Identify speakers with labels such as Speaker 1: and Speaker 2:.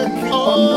Speaker 1: Oh.